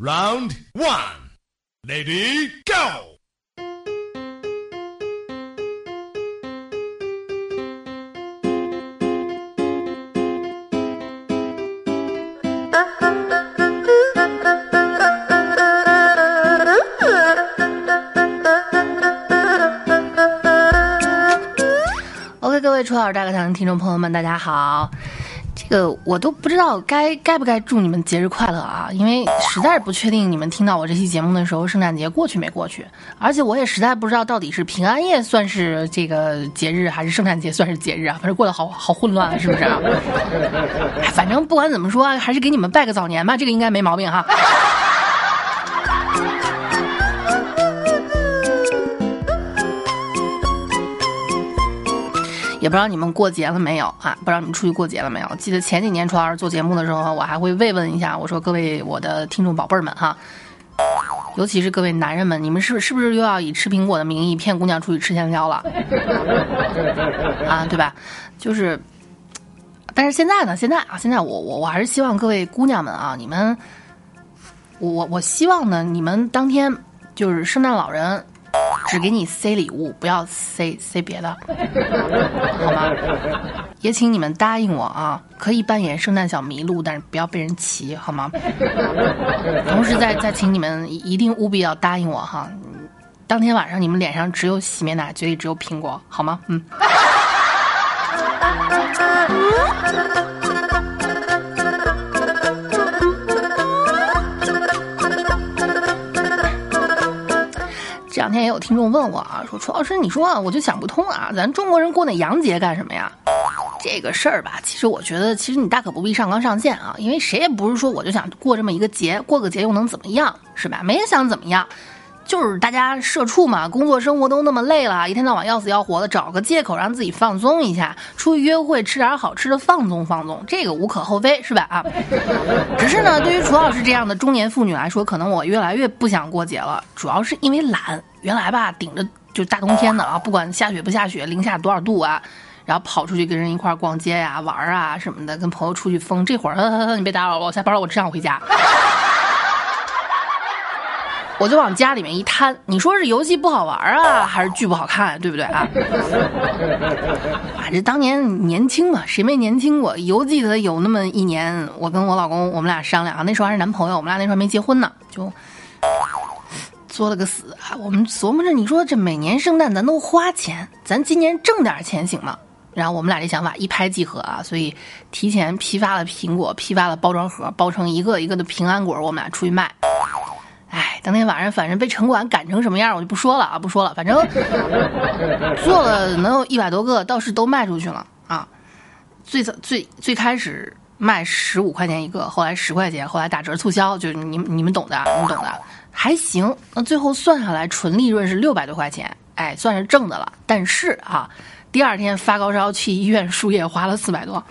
Round one, lady, go. OK，各位初二大课堂的听众朋友们，大家好。这个我都不知道该该不该祝你们节日快乐啊，因为实在是不确定你们听到我这期节目的时候，圣诞节过去没过去，而且我也实在不知道到底是平安夜算是这个节日，还是圣诞节算是节日啊？反正过得好好混乱啊，是不是啊？反正不管怎么说，还是给你们拜个早年吧，这个应该没毛病哈。也不知道你们过节了没有啊？不知道你们出去过节了没有？记得前几年初二做节目的时候，我还会慰问一下，我说各位我的听众宝贝儿们哈，尤其是各位男人们，你们是是不是又要以吃苹果的名义骗姑娘出去吃香蕉了？啊，对吧？就是，但是现在呢？现在啊，现在我我我还是希望各位姑娘们啊，你们，我我我希望呢，你们当天就是圣诞老人。只给你塞礼物，不要塞塞别的，好吗？也请你们答应我啊，可以扮演圣诞小麋鹿，但是不要被人骑，好吗？同时再再请你们一定务必要答应我哈，当天晚上你们脸上只有洗面奶，嘴里只有苹果，好吗？嗯。天也有听众问我啊，说楚老师，你说我就想不通啊，咱中国人过那洋节干什么呀？这个事儿吧，其实我觉得，其实你大可不必上纲上线啊，因为谁也不是说我就想过这么一个节，过个节又能怎么样，是吧？没人想怎么样。就是大家社畜嘛，工作生活都那么累了，一天到晚要死要活的，找个借口让自己放松一下，出去约会吃点好吃的放纵放纵，这个无可厚非，是吧？啊，只是呢，对于楚老师这样的中年妇女来说，可能我越来越不想过节了，主要是因为懒。原来吧，顶着就大冬天的啊，不管下雪不下雪，零下多少度啊，然后跑出去跟人一块逛街呀、玩啊什么的，跟朋友出去疯。这会儿，你别打扰了，我下班了，我只想回家。我就往家里面一摊，你说是游戏不好玩啊，还是剧不好看，对不对啊？啊，这当年年轻嘛，谁没年轻过？犹记得有那么一年，我跟我老公，我们俩商量啊，那时候还是男朋友，我们俩那时候没结婚呢，就作了个死啊。我们琢磨着，你说这每年圣诞咱都花钱，咱今年挣点钱行吗？然后我们俩这想法一拍即合啊，所以提前批发了苹果，批发了包装盒，包成一个一个的平安果，我们俩出去卖。哎，当天晚上反正被城管赶成什么样，我就不说了啊，不说了。反正 做了能有一百多个，倒是都卖出去了啊。最早最最开始卖十五块钱一个，后来十块钱，后来打折促销，就是你你们懂的，你们懂的，还行。那最后算下来，纯利润是六百多块钱，哎，算是挣的了。但是啊，第二天发高烧去医院输液，花了四百多。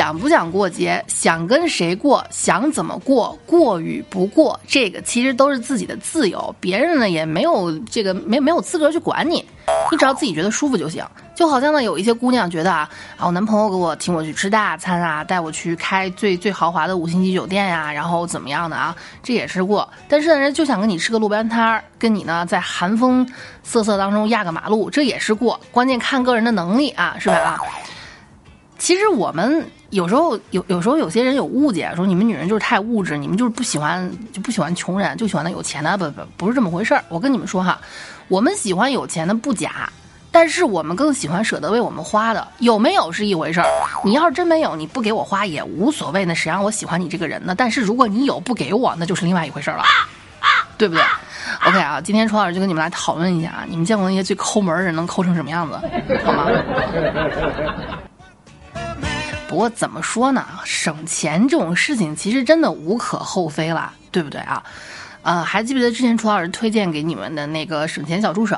想不想过节，想跟谁过，想怎么过，过与不过，这个其实都是自己的自由，别人呢也没有这个没没有资格去管你，你只要自己觉得舒服就行。就好像呢，有一些姑娘觉得啊，啊，我男朋友给我请我去吃大餐啊，带我去开最最豪华的五星级酒店呀，然后怎么样的啊，这也是过。但是呢，人就想跟你吃个路边摊儿，跟你呢在寒风瑟瑟当中压个马路，这也是过。关键看个人的能力啊，是吧？啊，其实我们。有时候有有时候有些人有误解，说你们女人就是太物质，你们就是不喜欢就不喜欢穷人，就喜欢那有钱的，不不不是这么回事儿。我跟你们说哈，我们喜欢有钱的不假，但是我们更喜欢舍得为我们花的。有没有是一回事儿，你要是真没有，你不给我花也无所谓，那谁让我喜欢你这个人呢？但是如果你有不给我，那就是另外一回事儿了，对不对？OK 啊，今天楚老师就跟你们来讨论一下啊，你们见过那些最抠门的人能抠成什么样子，好吗？不过怎么说呢？省钱这种事情其实真的无可厚非了，对不对啊？呃，还记不记得之前楚老师推荐给你们的那个省钱小助手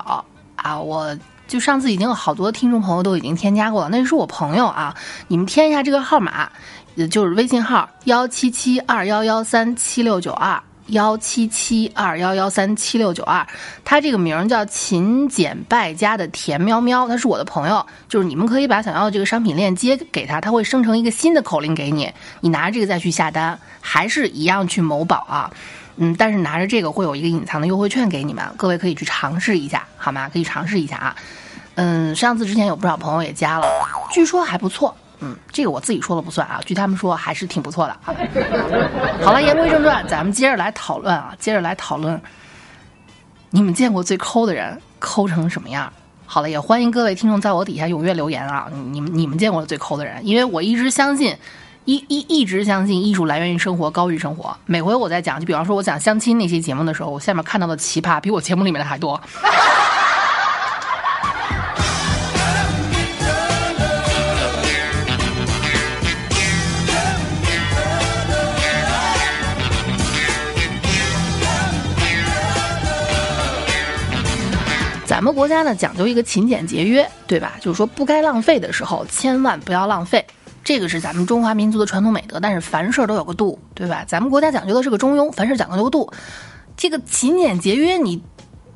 啊？我就上次已经有好多听众朋友都已经添加过了，那是我朋友啊。你们添一下这个号码，也就是微信号幺七七二幺幺三七六九二幺七七二幺幺三七六九二，他这个名叫勤俭败家的甜喵喵，他是我的朋友，就是你们可以把想要的这个商品链接给他，他会生成一个新的口令给你，你拿着这个再去下单，还是一样去某宝啊，嗯，但是拿着这个会有一个隐藏的优惠券给你们，各位可以去尝试一下，好吗？可以尝试一下啊，嗯，上次之前有不少朋友也加了，据说还不错。嗯，这个我自己说了不算啊，据他们说还是挺不错的。好了，言归正传，咱们接着来讨论啊，接着来讨论，你们见过最抠的人抠成什么样？好了，也欢迎各位听众在我底下踊跃留言啊，你们你们见过最抠的人？因为我一直相信，一一一直相信艺术来源于生活，高于生活。每回我在讲，就比方说我讲相亲那些节目的时候，我下面看到的奇葩比我节目里面的还多。咱们国家呢讲究一个勤俭节约，对吧？就是说不该浪费的时候，千万不要浪费，这个是咱们中华民族的传统美德。但是凡事都有个度，对吧？咱们国家讲究的是个中庸，凡事讲究个度。这个勤俭节约，你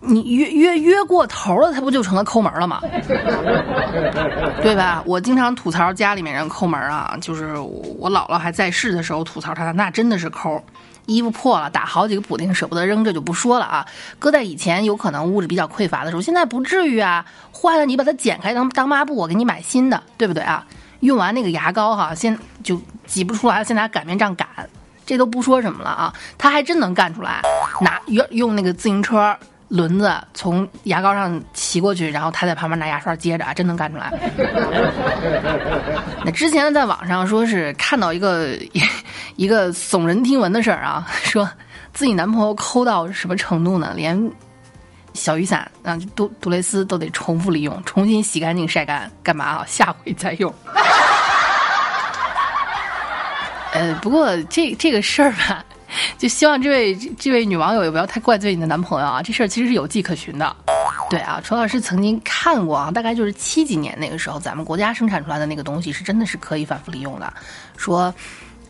你约约约过头了，它不就成了抠门了吗？对吧？我经常吐槽家里面人抠门啊，就是我姥姥还在世的时候吐槽她，那真的是抠。衣服破了，打好几个补丁舍不得扔，这就不说了啊。搁在以前，有可能物质比较匮乏的时候，现在不至于啊。坏了，你把它剪开当当抹布，我给你买新的，对不对啊？用完那个牙膏哈，先就挤不出来了，先拿擀面杖擀，这都不说什么了啊。他还真能干出来，拿用用那个自行车轮子从牙膏上骑过去，然后他在旁边拿牙刷接着啊，真能干出来。那之前在网上说是看到一个。一个耸人听闻的事儿啊，说自己男朋友抠到什么程度呢？连小雨伞啊，杜杜蕾斯都得重复利用，重新洗干净晒干，干嘛啊？下回再用。呃，不过这这个事儿吧，就希望这位这位女网友也不要太怪罪你的男朋友啊。这事儿其实是有迹可循的。对啊，楚老师曾经看过啊，大概就是七几年那个时候，咱们国家生产出来的那个东西是真的是可以反复利用的，说。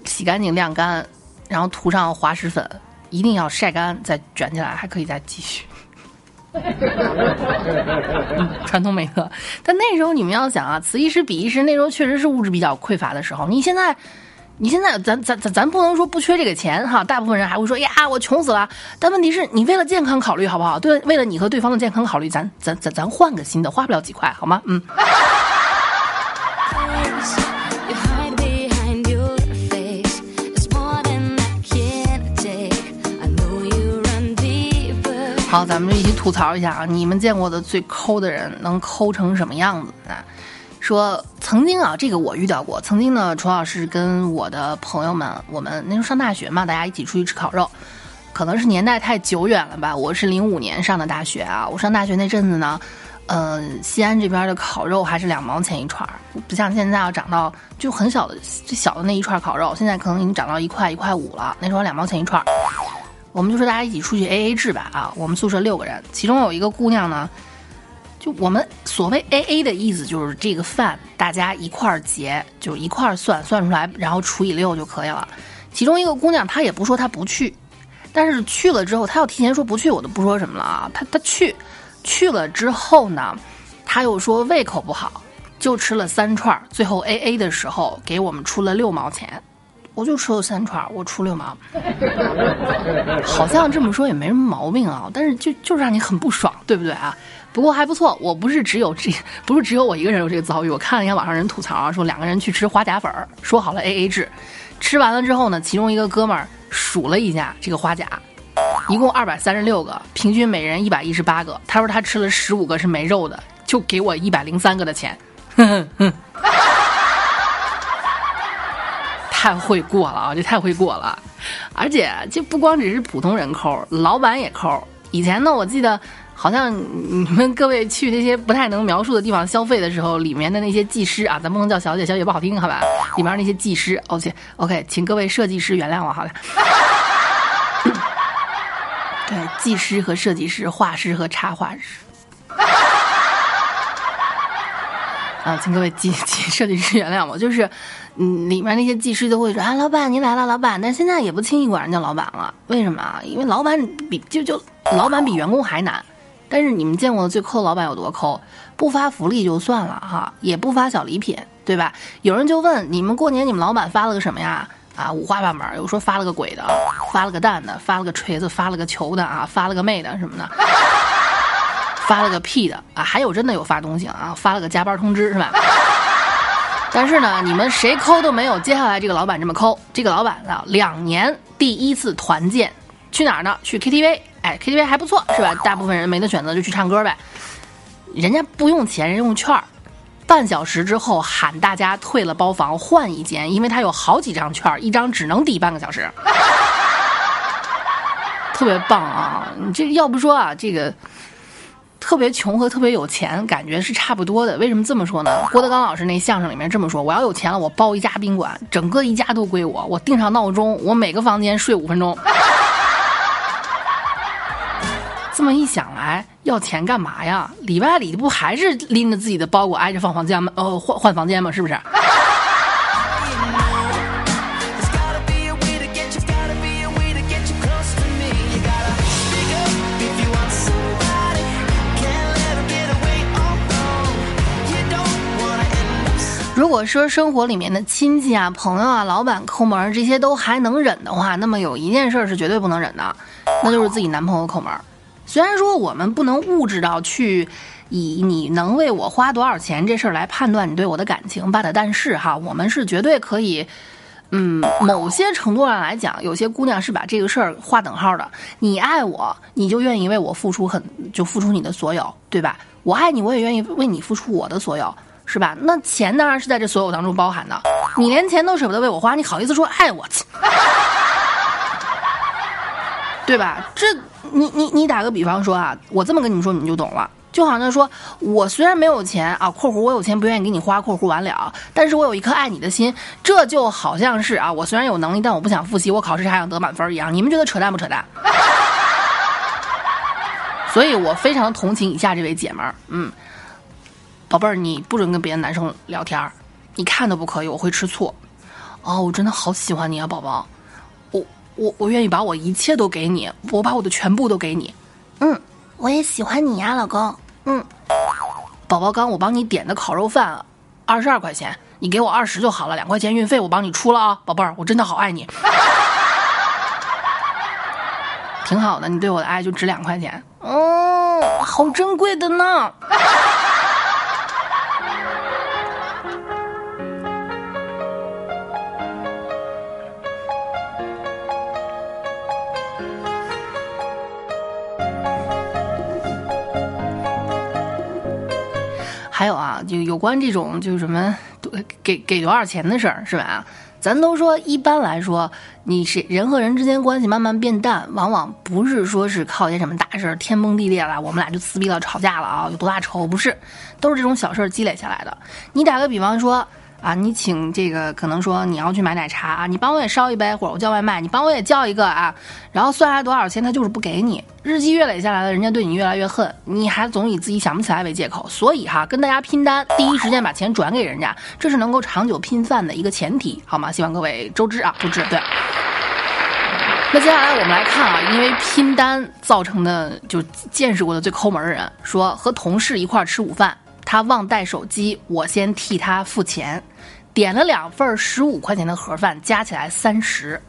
洗干净晾干，然后涂上滑石粉，一定要晒干再卷起来，还可以再继续。传统美德。但那时候你们要想啊，此一时彼一时，那时候确实是物质比较匮乏的时候。你现在，你现在，咱咱咱咱不能说不缺这个钱哈，大部分人还会说呀，我穷死了。但问题是你为了健康考虑好不好？对，为了你和对方的健康考虑，咱咱咱咱换个新的，花不了几块，好吗？嗯。好，咱们就一起吐槽一下啊！你们见过的最抠的人能抠成什么样子呢？说曾经啊，这个我遇到过。曾经呢，楚老师跟我的朋友们，我们那时候上大学嘛，大家一起出去吃烤肉。可能是年代太久远了吧？我是零五年上的大学啊。我上大学那阵子呢，嗯，西安这边的烤肉还是两毛钱一串，不像现在要涨到就很小的最小的那一串烤肉，现在可能已经涨到一块一块五了。那时候两毛钱一串。我们就说大家一起出去 A A 制吧啊！我们宿舍六个人，其中有一个姑娘呢，就我们所谓 A A 的意思就是这个饭大家一块儿结，就一块儿算算出来，然后除以六就可以了。其中一个姑娘她也不说她不去，但是去了之后她要提前说不去，我都不说什么了啊。她她去去了之后呢，她又说胃口不好，就吃了三串，最后 A A 的时候给我们出了六毛钱。我就吃了三串，我出六毛，好像这么说也没什么毛病啊，但是就就是让你很不爽，对不对啊？不过还不错，我不是只有这，不是只有我一个人有这个遭遇。我看了一下网上人吐槽啊，说两个人去吃花甲粉儿，说好了 A A 制，吃完了之后呢，其中一个哥们儿数了一下这个花甲，一共二百三十六个，平均每人一百一十八个。他说他吃了十五个是没肉的，就给我一百零三个的钱。哼哼。太会过了啊！这太会过了，而且这不光只是普通人抠，老板也抠。以前呢，我记得好像你们各位去那些不太能描述的地方消费的时候，里面的那些技师啊，咱不能叫小姐，小姐不好听，好吧？里面那些技师，OK OK，请各位设计师原谅我，好的。对，技师和设计师，画师和插画师。啊，请各位技技设计师原谅我，就是嗯，里面那些技师都会说啊，老板您来了，老板，但现在也不轻易管人叫老板了，为什么啊？因为老板比就就老板比员工还难。但是你们见过的最抠的老板有多抠？不发福利就算了哈，也不发小礼品，对吧？有人就问你们过年你们老板发了个什么呀？啊，五花八门，有说发了个 鬼的，发了个蛋的，发了个锤子，发了个球的啊，发了个妹的什么的，发了个屁的啊，还有真的有发东西啊，发了个加班通知是吧？但是呢，你们谁抠都没有接下来这个老板这么抠。这个老板啊，两年第一次团建，去哪儿呢？去 KTV。哎，KTV 还不错是吧？大部分人没得选择就去唱歌呗。人家不用钱，人用券儿。半小时之后喊大家退了包房换一间，因为他有好几张券，一张只能抵半个小时，特别棒啊！你这要不说啊，这个特别穷和特别有钱感觉是差不多的。为什么这么说呢？郭德纲老师那相声里面这么说：我要有钱了，我包一家宾馆，整个一家都归我，我定上闹钟，我每个房间睡五分钟。这么一想来，要钱干嘛呀？里外里不还是拎着自己的包裹挨着放房间吗？哦，换换房间吗？是不是？如果说生活里面的亲戚啊、朋友啊、老板抠门这些都还能忍的话，那么有一件事是绝对不能忍的，那就是自己男朋友抠门。虽然说我们不能物质到去以你能为我花多少钱这事儿来判断你对我的感情，but 但是哈，我们是绝对可以，嗯，某些程度上来讲，有些姑娘是把这个事儿划等号的。你爱我，你就愿意为我付出很，就付出你的所有，对吧？我爱你，我也愿意为你付出我的所有，是吧？那钱当然是在这所有当中包含的。你连钱都舍不得为我花，你好意思说爱我？对吧？这。你你你打个比方说啊，我这么跟你们说，你们就懂了。就好像说，我虽然没有钱啊（括弧我有钱不愿意给你花），括弧完了，但是我有一颗爱你的心。这就好像是啊，我虽然有能力，但我不想复习，我考试还想得满分一样。你们觉得扯淡不扯淡？所以我非常同情以下这位姐们儿。嗯，宝贝儿，你不准跟别的男生聊天儿，你看都不可以，我会吃醋。哦，我真的好喜欢你啊，宝宝。我我我愿意把我一切都给你，我把我的全部都给你。嗯，我也喜欢你呀，老公。嗯，宝宝刚我帮你点的烤肉饭，二十二块钱，你给我二十就好了，两块钱运费我帮你出了啊，宝贝儿，我真的好爱你。挺好的，你对我的爱就值两块钱。嗯，好珍贵的呢。还有啊，就有关这种就是什么给给多少钱的事儿，是吧？咱都说一般来说，你是人和人之间关系慢慢变淡，往往不是说是靠一些什么大事儿天崩地裂了，我们俩就撕逼了吵架了啊，有多大仇？不是，都是这种小事儿积累下来的。你打个比方说。啊，你请这个可能说你要去买奶茶啊，你帮我也烧一杯，或者我叫外卖，你帮我也叫一个啊，然后算下来多少钱，他就是不给你。日积月累下来了，人家对你越来越恨，你还总以自己想不起来为借口。所以哈，跟大家拼单，第一时间把钱转给人家，这是能够长久拼饭的一个前提，好吗？希望各位周知啊，周知。对。那接下来我们来看啊，因为拼单造成的就见识过的最抠门的人，说和同事一块吃午饭。他忘带手机，我先替他付钱，点了两份十五块钱的盒饭，加起来三十。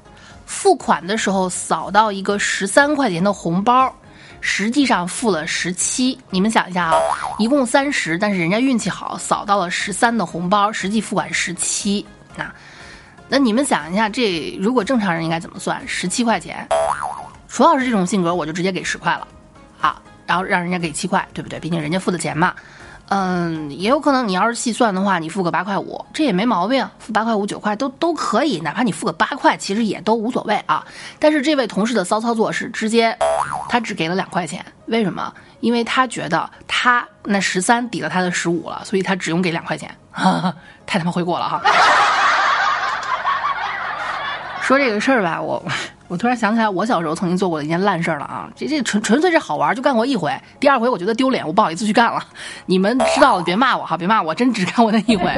付款的时候扫到一个十三块钱的红包，实际上付了十七。你们想一下啊，一共三十，但是人家运气好，扫到了十三的红包，实际付款十七。那那你们想一下，这如果正常人应该怎么算？十七块钱，楚老师这种性格，我就直接给十块了，好，然后让人家给七块，对不对？毕竟人家付的钱嘛。嗯，也有可能你要是细算的话，你付个八块五，这也没毛病，付八块五九块都都可以，哪怕你付个八块，其实也都无所谓啊。但是这位同事的骚操作是直接，他只给了两块钱，为什么？因为他觉得他那十三抵了他的十五了，所以他只用给两块钱，太他妈会过了哈。说这个事儿吧，我我突然想起来，我小时候曾经做过的一件烂事儿了啊！这这纯纯粹是好玩，就干过一回。第二回我觉得丢脸，我不好意思去干了。你们知道了别骂我哈，别骂我，真只干过那一回。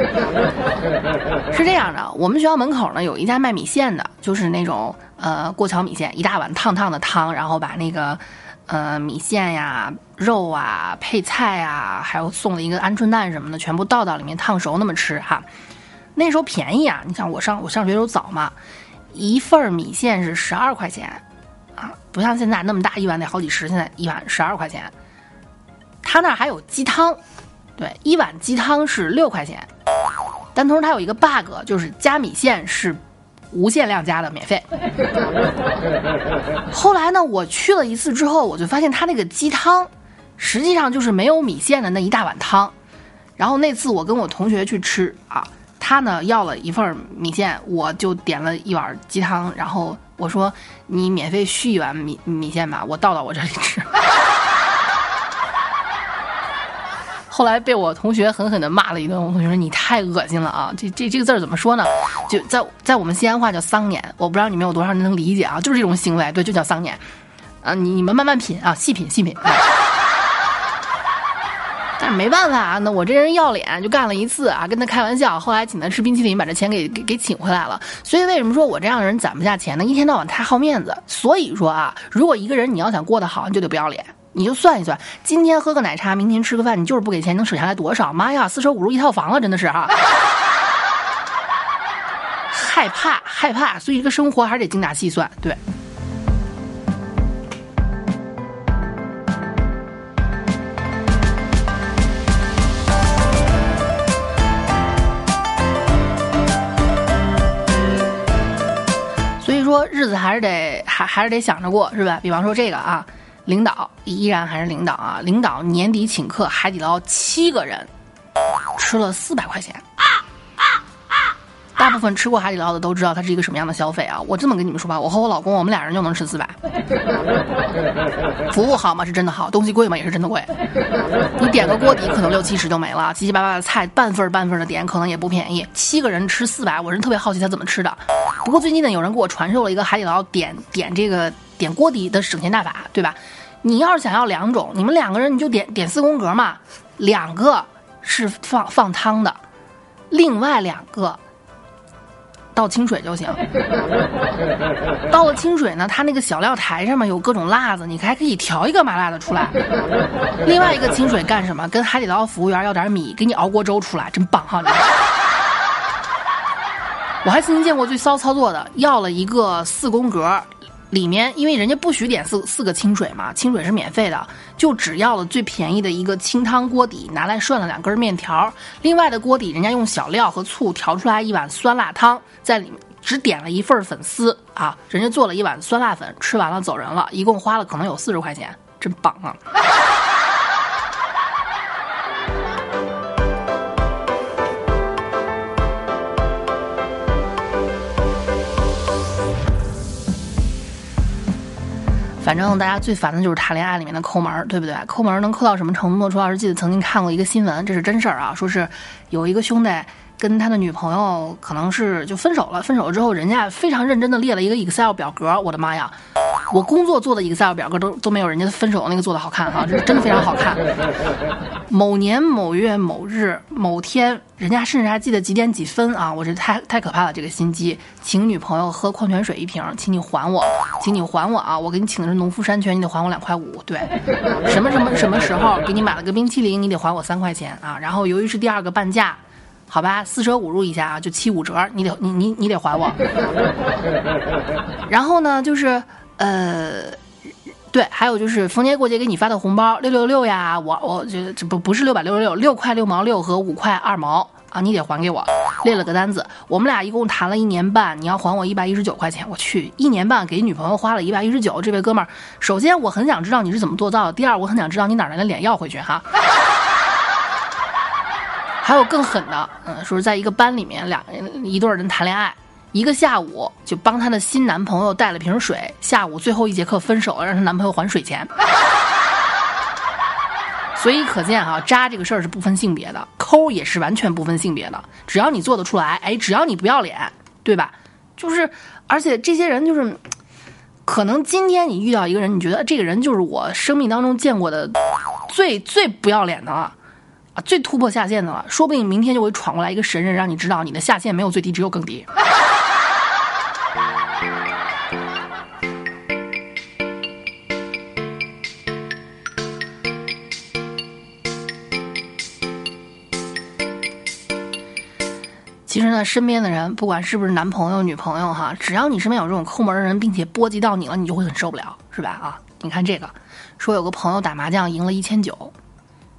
是这样的，我们学校门口呢有一家卖米线的，就是那种呃过桥米线，一大碗烫烫的汤，然后把那个呃米线呀、肉啊、配菜啊，还有送了一个鹌鹑蛋什么的，全部倒到里面烫熟那么吃哈。那时候便宜啊，你想我上我上学时候早嘛。一份米线是十二块钱，啊，不像现在那么大一碗得好几十，现在一碗十二块钱。他那儿还有鸡汤，对，一碗鸡汤是六块钱。但同时它有一个 bug，就是加米线是无限量加的，免费。后来呢，我去了一次之后，我就发现他那个鸡汤实际上就是没有米线的那一大碗汤。然后那次我跟我同学去吃啊。他呢要了一份米线，我就点了一碗鸡汤，然后我说你免费续一碗米米线吧，我倒到我这里吃。后来被我同学狠狠地骂了一顿，我同学说你太恶心了啊！这这这个字儿怎么说呢？就在在我们西安话叫丧年，我不知道你们有多少人能理解啊？就是这种行为，对，就叫丧年。啊，你你们慢慢品啊，细品细品。没办法啊，那我这人要脸，就干了一次啊，跟他开玩笑，后来请他吃冰淇淋，把这钱给给给请回来了。所以为什么说我这样的人攒不下钱呢？一天到晚太好面子。所以说啊，如果一个人你要想过得好，你就得不要脸。你就算一算，今天喝个奶茶，明天吃个饭，你就是不给钱，能省下来多少？妈呀，四舍五入一套房了，真的是哈。害怕害怕，所以这个生活还是得精打细算，对。说日子还是得还还是得想着过是吧？比方说这个啊，领导依然还是领导啊，领导年底请客海底捞七个人，吃了四百块钱。大部分吃过海底捞的都知道它是一个什么样的消费啊！我这么跟你们说吧，我和我老公我们俩人就能吃四百。服务好吗？是真的好，东西贵吗？也是真的贵。你点个锅底可能六七十就没了，七七八八的菜半份半份的点可能也不便宜。七个人吃四百，我是特别好奇他怎么吃的。不过最近呢，有人给我传授了一个海底捞点点这个点锅底的省钱大法，对吧？你要是想要两种，你们两个人你就点点四宫格嘛，两个是放放汤的，另外两个。倒清水就行。倒了清水呢，它那个小料台上面有各种辣子，你还可以调一个麻辣的出来。另外一个清水干什么？跟海底捞服务员要点米，给你熬锅粥出来，真棒哈！我还曾经见过最骚操作的，要了一个四宫格。里面因为人家不许点四四个清水嘛，清水是免费的，就只要了最便宜的一个清汤锅底，拿来涮了两根面条。另外的锅底，人家用小料和醋调出来一碗酸辣汤，在里面只点了一份粉丝啊，人家做了一碗酸辣粉，吃完了走人了，一共花了可能有四十块钱，真棒啊！反正大家最烦的就是谈恋爱里面的抠门，对不对？抠门能抠到什么程度？朱老师记得曾经看过一个新闻，这是真事儿啊，说是有一个兄弟跟他的女朋友可能是就分手了，分手了之后，人家非常认真的列了一个 Excel 表格，我的妈呀！我工作做的 Excel 表格都都没有人家分手那个做的好看哈，这是真的非常好看。某年某月某日某天，人家甚至还记得几点几分啊！我这太太可怕了，这个心机。请女朋友喝矿泉水一瓶，请你还我，请你还我啊！我给你请的是农夫山泉，你得还我两块五。对，什么什么什么时候给你买了个冰淇淋，你得还我三块钱啊！然后由于是第二个半价，好吧，四舍五入一下啊，就七五折，你得你你你得还我。然后呢，就是。呃，对，还有就是逢年过节给你发的红包六六六呀，我我觉得这不不是六百六十六，六块六毛六和五块二毛啊，你得还给我。列了个单子，我们俩一共谈了一年半，你要还我一百一十九块钱。我去，一年半给女朋友花了一百一十九，这位哥们儿，首先我很想知道你是怎么做到的，第二我很想知道你哪来的脸要回去哈。还有更狠的，嗯，说是在一个班里面，两一对人谈恋爱。一个下午就帮她的新男朋友带了瓶水，下午最后一节课分手了，让她男朋友还水钱。所以可见哈，渣这个事儿是不分性别的，抠也是完全不分性别的，只要你做得出来，哎，只要你不要脸，对吧？就是，而且这些人就是，可能今天你遇到一个人，你觉得这个人就是我生命当中见过的最最不要脸的了，啊，最突破下限的了。说不定明天就会闯过来一个神人，让你知道你的下限没有最低，只有更低。身边的人，不管是不是男朋友、女朋友哈，只要你身边有这种抠门的人，并且波及到你了，你就会很受不了，是吧？啊，你看这个，说有个朋友打麻将赢了一千九，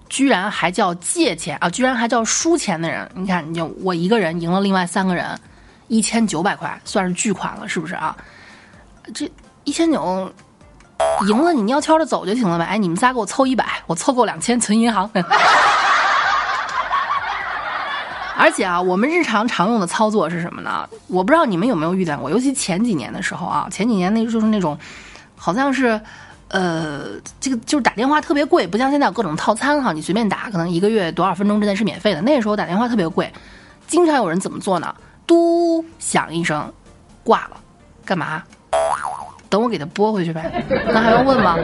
居然还叫借钱啊，居然还叫输钱的人。你看，你就我一个人赢了另外三个人一千九百块，算是巨款了，是不是啊？这一千九赢了，你悄悄的走就行了呗。哎，你们仨给我凑一百，我凑够两千存银行。而且啊，我们日常常用的操作是什么呢？我不知道你们有没有遇见过，尤其前几年的时候啊，前几年那就是那种，好像是，呃，这个就是打电话特别贵，不像现在有各种套餐哈，你随便打，可能一个月多少分钟之内是免费的。那时候打电话特别贵，经常有人怎么做呢？嘟响一声，挂了，干嘛？等我给他拨回去呗，那还用问吗？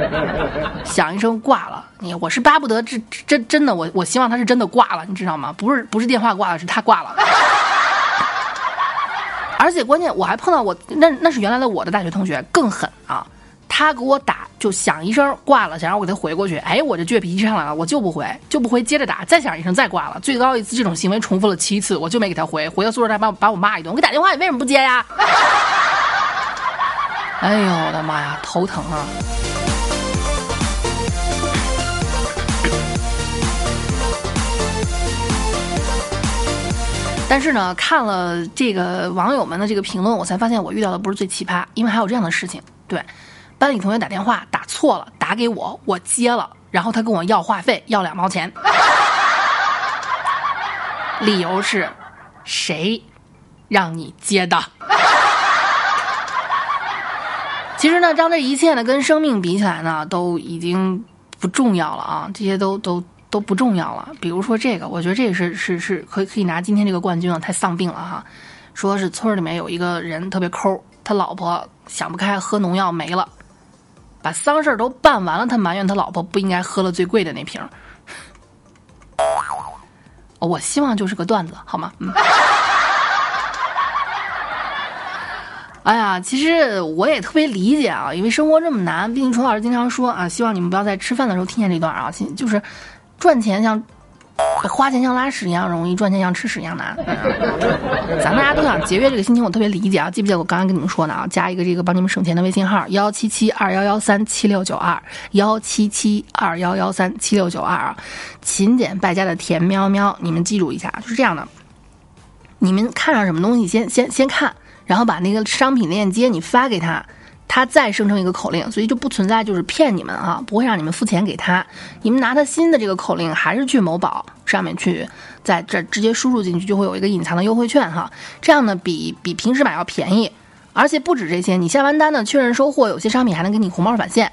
响一声挂了，你我是巴不得这真真的，我我希望他是真的挂了，你知道吗？不是不是电话挂了，是他挂了。而且关键我还碰到我那那是原来的我的大学同学更狠啊，他给我打就响一声挂了，想让我给他回过去，哎，我这倔脾气上来了，我就不回就不回，接着打，再响一声再挂了，最高一次这种行为重复了七次，我就没给他回，回到宿舍他把我把我骂一顿，我给打电话你为什么不接呀？哎呦我的妈呀，头疼啊！但是呢，看了这个网友们的这个评论，我才发现我遇到的不是最奇葩，因为还有这样的事情。对，班里同学打电话打错了，打给我，我接了，然后他跟我要话费，要两毛钱，理由是，谁让你接的？其实呢，当这一切呢跟生命比起来呢，都已经不重要了啊！这些都都都不重要了。比如说这个，我觉得这个是是是可以可以拿今天这个冠军啊，太丧病了哈！说是村里面有一个人特别抠，他老婆想不开喝农药没了，把丧事儿都办完了，他埋怨他老婆不应该喝了最贵的那瓶。我希望就是个段子，好吗？嗯。哎呀，其实我也特别理解啊，因为生活这么难。毕竟楚老师经常说啊，希望你们不要在吃饭的时候听见这段啊。就是赚钱像花钱像拉屎一样容易，赚钱像吃屎一样难。咱们大家都想节约这个心情，我特别理解啊。记不记得我刚刚跟你们说的啊？加一个这个帮你们省钱的微信号：幺七七二幺幺三七六九二幺七七二幺幺三七六九二啊。勤俭败家的甜喵喵，你们记住一下，就是这样的。你们看上什么东西，先先先看。然后把那个商品链接你发给他，他再生成一个口令，所以就不存在就是骗你们啊，不会让你们付钱给他。你们拿他新的这个口令，还是去某宝上面去，在这直接输入进去，就会有一个隐藏的优惠券哈。这样呢，比比平时买要便宜，而且不止这些，你下完单呢确认收货，有些商品还能给你红包返现。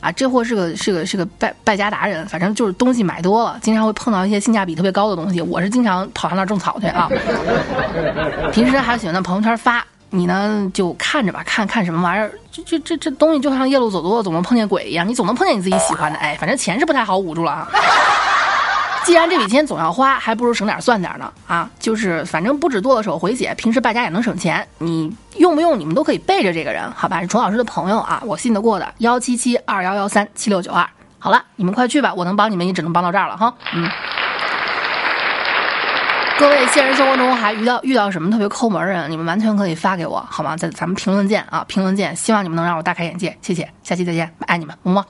啊，这货是个是个是个败败家达人，反正就是东西买多了，经常会碰到一些性价比特别高的东西。我是经常跑他那儿种草去啊。平时还喜欢在朋友圈发，你呢就看着吧，看看什么玩意儿，这这这这东西就像夜路走多了总能碰见鬼一样，你总能碰见你自己喜欢的。哎，反正钱是不太好捂住了啊。既然这笔钱总要花，还不如省点算点呢啊！就是反正不止剁了手回血，平时败家也能省钱。你用不用？你们都可以背着这个人，好吧？是虫老师的朋友啊，我信得过的。幺七七二幺幺三七六九二。好了，你们快去吧，我能帮你们也只能帮到这儿了哈。嗯。各位现实生活中还遇到遇到什么特别抠门的人，你们完全可以发给我，好吗？在咱们评论见啊，评论见。希望你们能让我大开眼界，谢谢。下期再见，爱你们，么么。